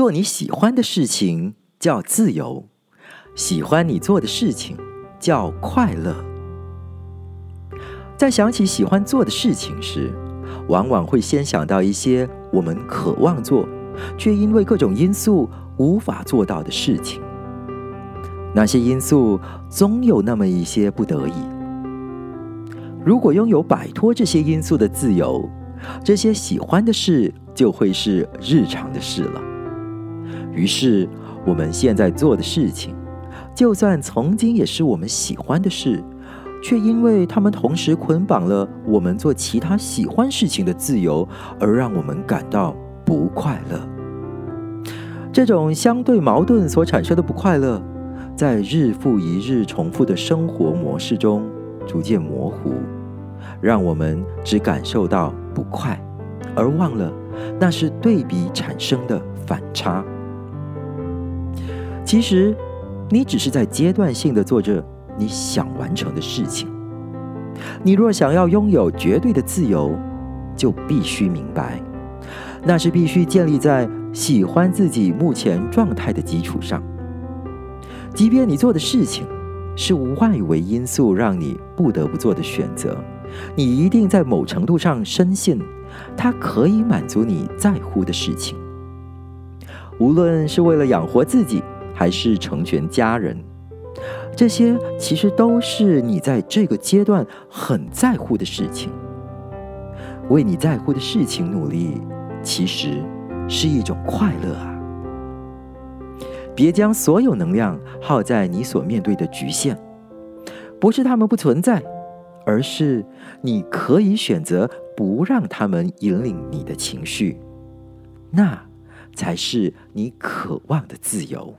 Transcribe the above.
做你喜欢的事情叫自由，喜欢你做的事情叫快乐。在想起喜欢做的事情时，往往会先想到一些我们渴望做，却因为各种因素无法做到的事情。那些因素总有那么一些不得已。如果拥有摆脱这些因素的自由，这些喜欢的事就会是日常的事了。于是，我们现在做的事情，就算曾经也是我们喜欢的事，却因为他们同时捆绑了我们做其他喜欢事情的自由，而让我们感到不快乐。这种相对矛盾所产生的不快乐，在日复一日重复的生活模式中逐渐模糊，让我们只感受到不快，而忘了那是对比产生的反差。其实，你只是在阶段性的做着你想完成的事情。你若想要拥有绝对的自由，就必须明白，那是必须建立在喜欢自己目前状态的基础上。即便你做的事情是无外围因素让你不得不做的选择，你一定在某程度上深信，它可以满足你在乎的事情。无论是为了养活自己。还是成全家人，这些其实都是你在这个阶段很在乎的事情。为你在乎的事情努力，其实是一种快乐啊！别将所有能量耗在你所面对的局限，不是他们不存在，而是你可以选择不让他们引领你的情绪，那才是你渴望的自由。